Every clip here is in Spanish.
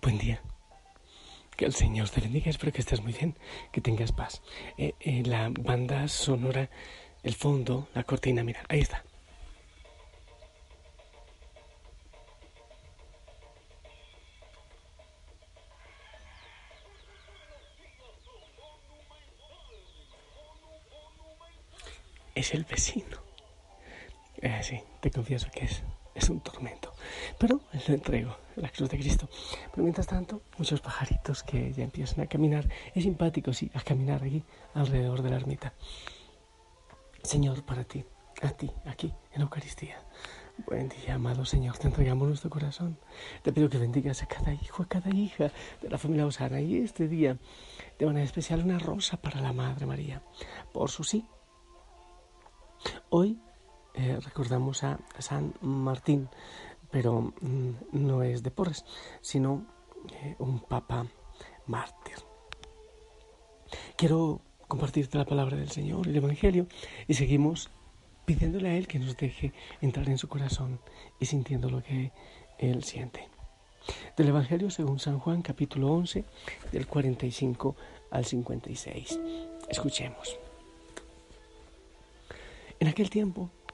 Buen día. Que el Señor te bendiga. Espero que estés muy bien, que tengas paz. Eh, eh, la banda sonora, el fondo, la cortina, mira, ahí está. Es el vecino. Eh, sí, te confieso que es, es un tormento. Pero lo entrego, la cruz de Cristo. Pero mientras tanto, muchos pajaritos que ya empiezan a caminar. Es simpático, sí, a caminar aquí, alrededor de la ermita. Señor, para ti, a ti, aquí, en Eucaristía. Buen día, amado Señor, te entregamos nuestro corazón. Te pido que bendigas a cada hijo, a cada hija de la familia Osana. Y este día, de manera especial, una rosa para la Madre María. Por su sí. Hoy eh, recordamos a San Martín, pero mm, no es de Porres, sino eh, un papa mártir. Quiero compartirte la palabra del Señor, el Evangelio, y seguimos pidiéndole a Él que nos deje entrar en su corazón y sintiendo lo que Él siente. Del Evangelio según San Juan, capítulo 11, del 45 al 56. Escuchemos. En aquel tiempo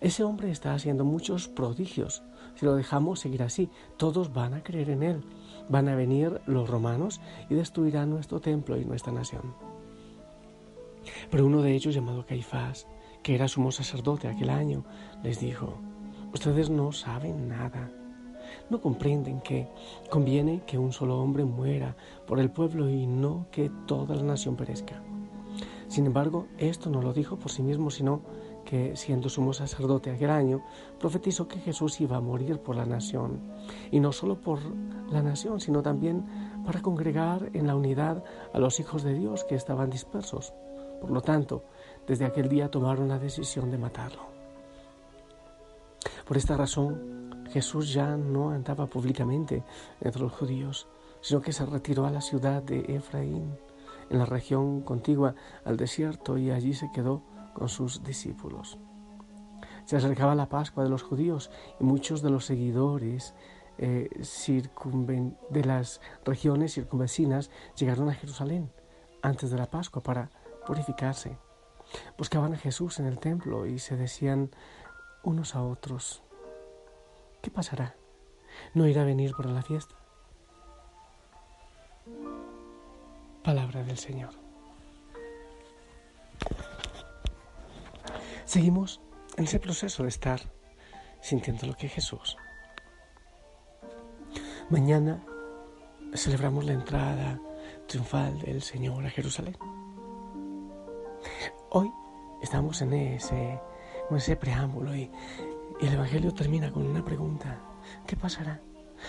Ese hombre está haciendo muchos prodigios. Si lo dejamos seguir así, todos van a creer en él. Van a venir los romanos y destruirán nuestro templo y nuestra nación. Pero uno de ellos, llamado Caifás, que era sumo sacerdote aquel año, les dijo, ustedes no saben nada. No comprenden que conviene que un solo hombre muera por el pueblo y no que toda la nación perezca. Sin embargo, esto no lo dijo por sí mismo, sino que siendo sumo sacerdote aquel año, profetizó que Jesús iba a morir por la nación, y no solo por la nación, sino también para congregar en la unidad a los hijos de Dios que estaban dispersos. Por lo tanto, desde aquel día tomaron la decisión de matarlo. Por esta razón, Jesús ya no andaba públicamente entre los judíos, sino que se retiró a la ciudad de Efraín, en la región contigua al desierto, y allí se quedó con sus discípulos. Se acercaba la Pascua de los judíos y muchos de los seguidores eh, de las regiones circunvecinas llegaron a Jerusalén antes de la Pascua para purificarse. Buscaban a Jesús en el templo y se decían unos a otros, ¿qué pasará? ¿No irá a venir para la fiesta? Palabra del Señor. Seguimos en ese proceso de estar sintiendo lo que es Jesús. Mañana celebramos la entrada triunfal del Señor a Jerusalén. Hoy estamos en ese, en ese preámbulo y, y el Evangelio termina con una pregunta. ¿Qué pasará?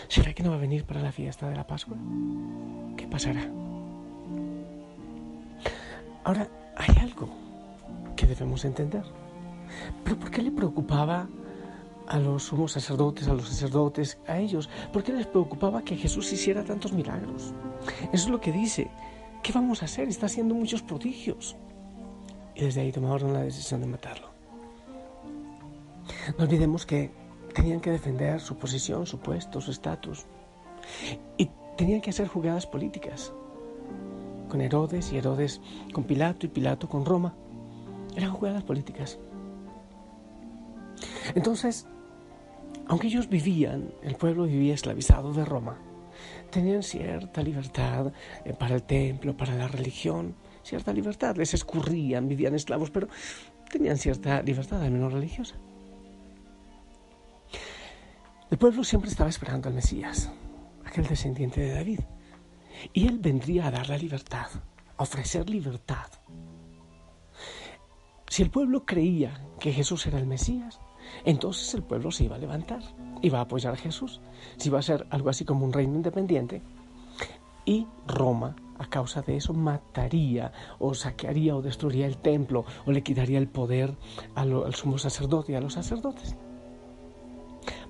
¿Será que no va a venir para la fiesta de la Pascua? ¿Qué pasará? Ahora, hay algo que debemos entender. ¿Pero por qué le preocupaba a los sumos sacerdotes, a los sacerdotes, a ellos? ¿Por qué les preocupaba que Jesús hiciera tantos milagros? Eso es lo que dice. ¿Qué vamos a hacer? Está haciendo muchos prodigios. Y desde ahí tomaron la decisión de matarlo. No olvidemos que tenían que defender su posición, su puesto, su estatus. Y tenían que hacer jugadas políticas. Con Herodes y Herodes con Pilato y Pilato con Roma. Eran jugadas políticas. Entonces, aunque ellos vivían, el pueblo vivía esclavizado de Roma, tenían cierta libertad eh, para el templo, para la religión, cierta libertad. Les escurrían, vivían esclavos, pero tenían cierta libertad, al menos religiosa. El pueblo siempre estaba esperando al Mesías, aquel descendiente de David. Y él vendría a dar la libertad, a ofrecer libertad. Si el pueblo creía que Jesús era el Mesías, entonces el pueblo se iba a levantar, iba a apoyar a Jesús, se iba a ser algo así como un reino independiente. Y Roma, a causa de eso, mataría o saquearía o destruiría el templo o le quitaría el poder al, sumo sacerdote y a los sacerdotes.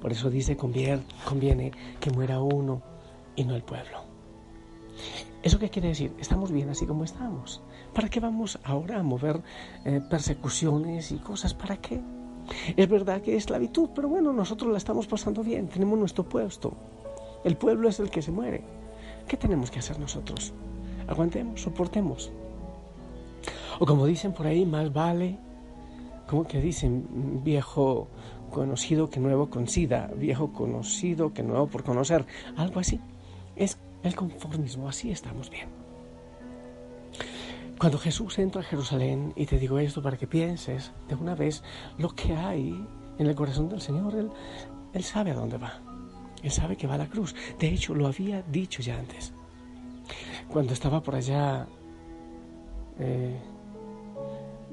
Por eso dice, conviene que muera uno y no el pueblo. ¿Eso qué quiere decir? Estamos bien así como estamos. ¿Para qué vamos ahora a mover eh, persecuciones y cosas? ¿Para qué? Es verdad que es esclavitud, pero bueno, nosotros la estamos pasando bien, tenemos nuestro puesto. El pueblo es el que se muere. ¿Qué tenemos que hacer nosotros? Aguantemos, soportemos. O como dicen por ahí, más vale, como que dicen, viejo conocido que nuevo con sida, viejo conocido que nuevo por conocer, algo así. Es el conformismo, así estamos bien. Cuando Jesús entra a Jerusalén, y te digo esto para que pienses de una vez lo que hay en el corazón del Señor, Él, sabe a dónde va. Él sabe que va a la cruz. De hecho, lo había dicho ya antes. Cuando estaba por allá, eh,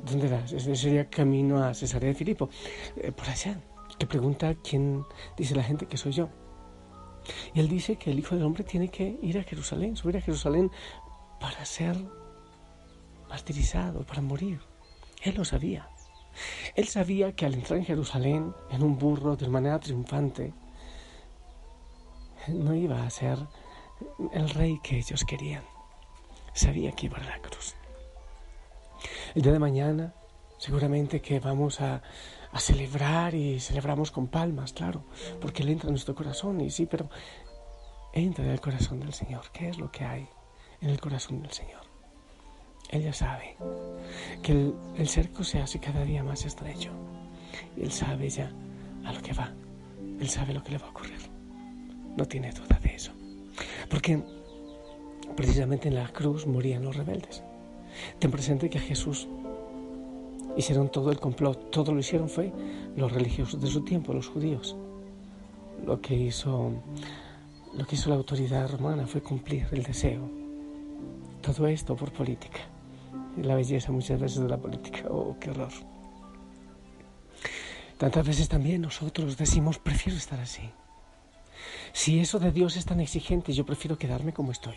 ¿dónde era? Sería camino a Cesarea de Filipo. Eh, por allá, que pregunta quién dice la gente que soy yo. Y él dice que el Hijo del Hombre tiene que ir a Jerusalén, subir a Jerusalén para ser martirizado, para morir. Él lo sabía. Él sabía que al entrar en Jerusalén en un burro de manera triunfante, no iba a ser el rey que ellos querían. Sabía que iba a la cruz. El día de mañana seguramente que vamos a, a celebrar y celebramos con palmas, claro, porque Él entra en nuestro corazón y sí, pero entra en el corazón del Señor. ¿Qué es lo que hay en el corazón del Señor? Él ya sabe que el, el cerco se hace cada día más estrecho y Él sabe ya a lo que va. Él sabe lo que le va a ocurrir. No tiene duda de eso. Porque precisamente en la cruz morían los rebeldes. Ten presente que Jesús hicieron todo el complot, todo lo hicieron fue los religiosos de su tiempo, los judíos. Lo que hizo, lo que hizo la autoridad romana fue cumplir el deseo. Todo esto por política. La belleza muchas veces de la política, oh, qué horror. Tantas veces también nosotros decimos, prefiero estar así. Si eso de Dios es tan exigente, yo prefiero quedarme como estoy.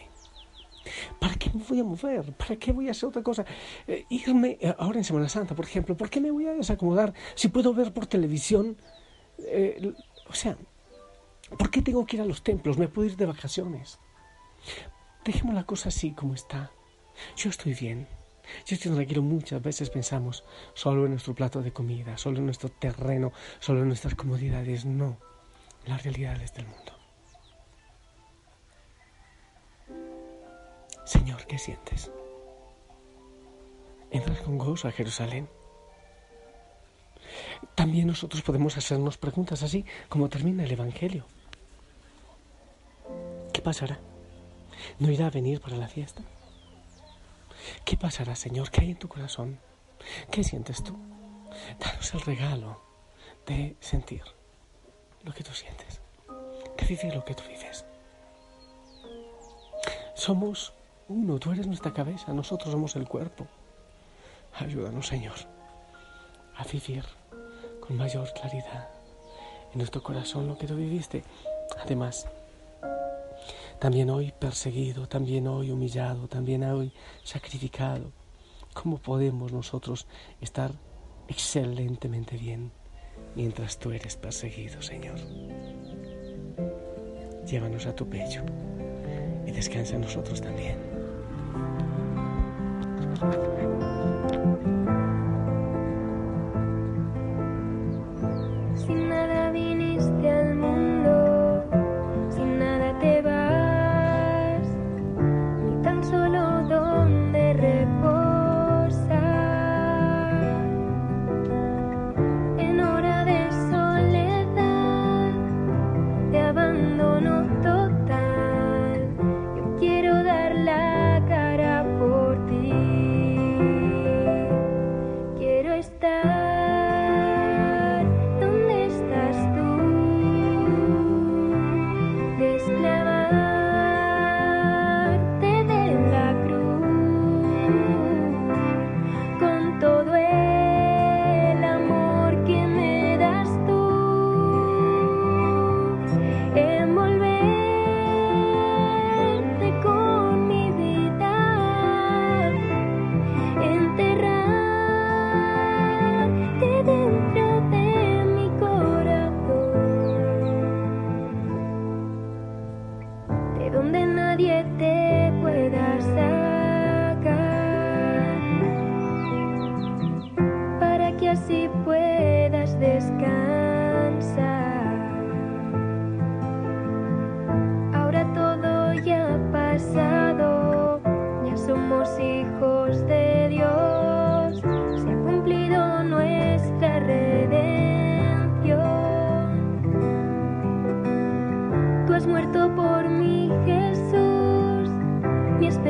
¿Para qué me voy a mover? ¿Para qué voy a hacer otra cosa? Eh, irme eh, ahora en Semana Santa, por ejemplo, ¿por qué me voy a desacomodar si puedo ver por televisión? Eh, o sea, ¿por qué tengo que ir a los templos? Me puedo ir de vacaciones. Dejemos la cosa así como está. Yo estoy bien. Yo estoy tranquilo. Muchas veces pensamos solo en nuestro plato de comida, solo en nuestro terreno, solo en nuestras comodidades. No, las realidades del mundo. Señor, ¿qué sientes? Entras con gozo a Jerusalén. También nosotros podemos hacernos preguntas así como termina el Evangelio. ¿Qué pasará? ¿No irá a venir para la fiesta? ¿Qué pasará, Señor? ¿Qué hay en tu corazón? ¿Qué sientes tú? Danos el regalo de sentir lo que tú sientes, de vivir lo que tú vives. Somos uno, tú eres nuestra cabeza, nosotros somos el cuerpo. Ayúdanos, Señor, a vivir con mayor claridad en nuestro corazón lo que tú viviste. Además, también hoy perseguido, también hoy humillado, también hoy sacrificado. ¿Cómo podemos nosotros estar excelentemente bien mientras tú eres perseguido, Señor? Llévanos a tu pecho y descansa en nosotros también. Thank you.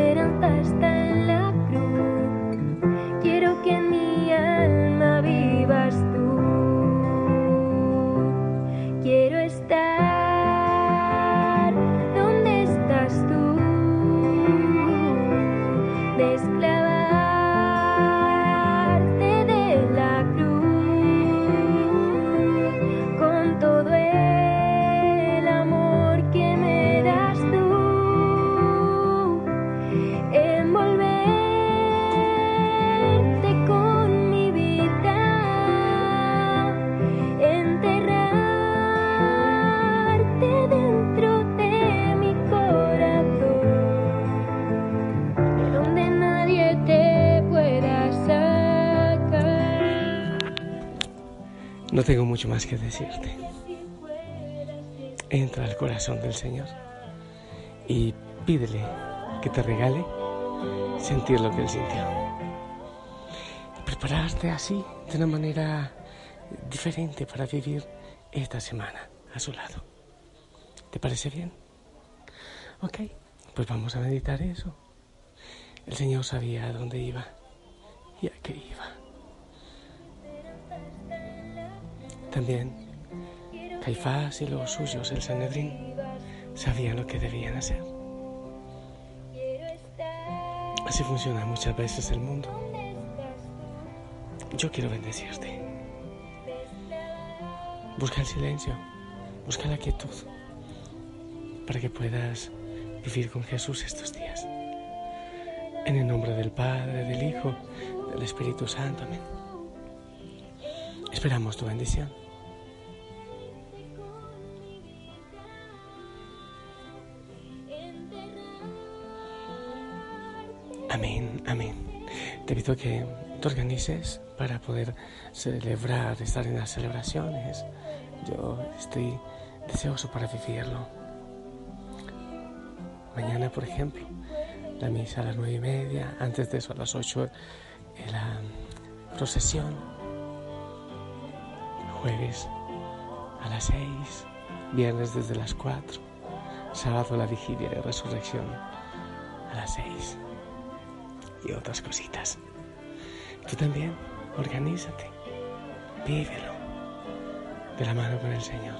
Esperanza está en la cruz. No tengo mucho más que decirte. Entra al corazón del Señor y pídele que te regale sentir lo que Él sintió. Prepararte así, de una manera diferente para vivir esta semana a su lado. ¿Te parece bien? Ok, pues vamos a meditar eso. El Señor sabía a dónde iba y a qué iba. También Caifás y los suyos, el Sanedrín, sabían lo que debían hacer. Así funciona muchas veces el mundo. Yo quiero bendecirte. Busca el silencio, busca la quietud, para que puedas vivir con Jesús estos días. En el nombre del Padre, del Hijo, del Espíritu Santo. Amén. Esperamos tu bendición. Amén, amén. Te pido que te organices para poder celebrar, estar en las celebraciones. Yo estoy deseoso para vivirlo. Mañana, por ejemplo, la misa a las nueve y media, antes de eso a las ocho eh, la procesión. Jueves a las seis, viernes desde las cuatro, sábado la vigilia de resurrección a las seis y otras cositas. Tú también, organízate, vívelo de la mano con el Señor.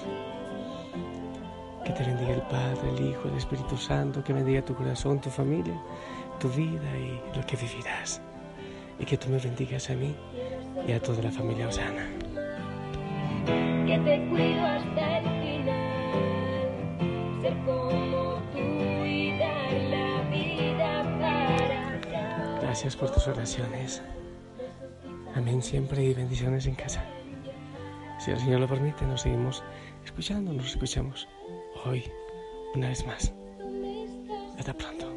Que te bendiga el Padre, el Hijo, el Espíritu Santo, que bendiga tu corazón, tu familia, tu vida y lo que vivirás. Y que tú me bendigas a mí y a toda la familia Osana. que te Gracias por tus oraciones. Amén siempre y bendiciones en casa. Si el Señor lo permite, nos seguimos escuchando, nos escuchamos hoy una vez más. Hasta pronto.